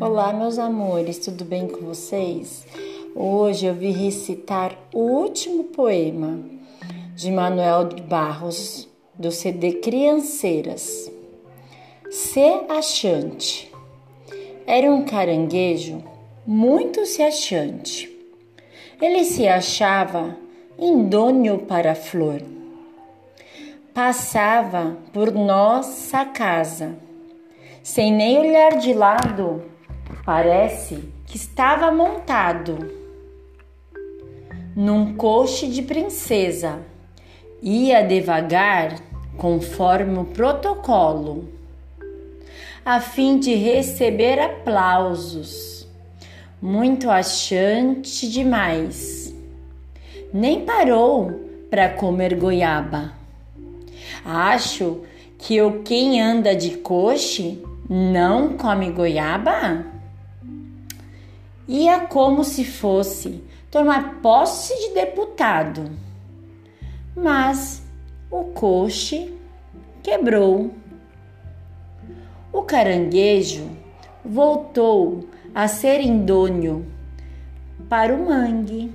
Olá, meus amores, tudo bem com vocês? Hoje eu vim recitar o último poema de Manuel de Barros, do CD Crianceiras. Se achante. Era um caranguejo muito se achante. Ele se achava indônio para a flor. Passava por nossa casa, sem nem olhar de lado Parece que estava montado num coche de princesa. Ia devagar conforme o protocolo, a fim de receber aplausos. Muito achante demais. Nem parou para comer goiaba. Acho que o quem anda de coche não come goiaba? Ia como se fosse tomar posse de deputado. Mas o coche quebrou. O caranguejo voltou a ser indônio para o mangue.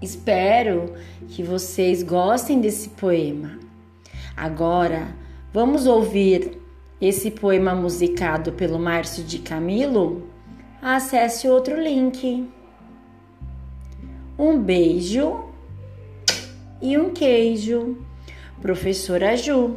Espero que vocês gostem desse poema. Agora, vamos ouvir esse poema musicado pelo Márcio de Camilo? Acesse outro link. Um beijo e um queijo. Professora Ju.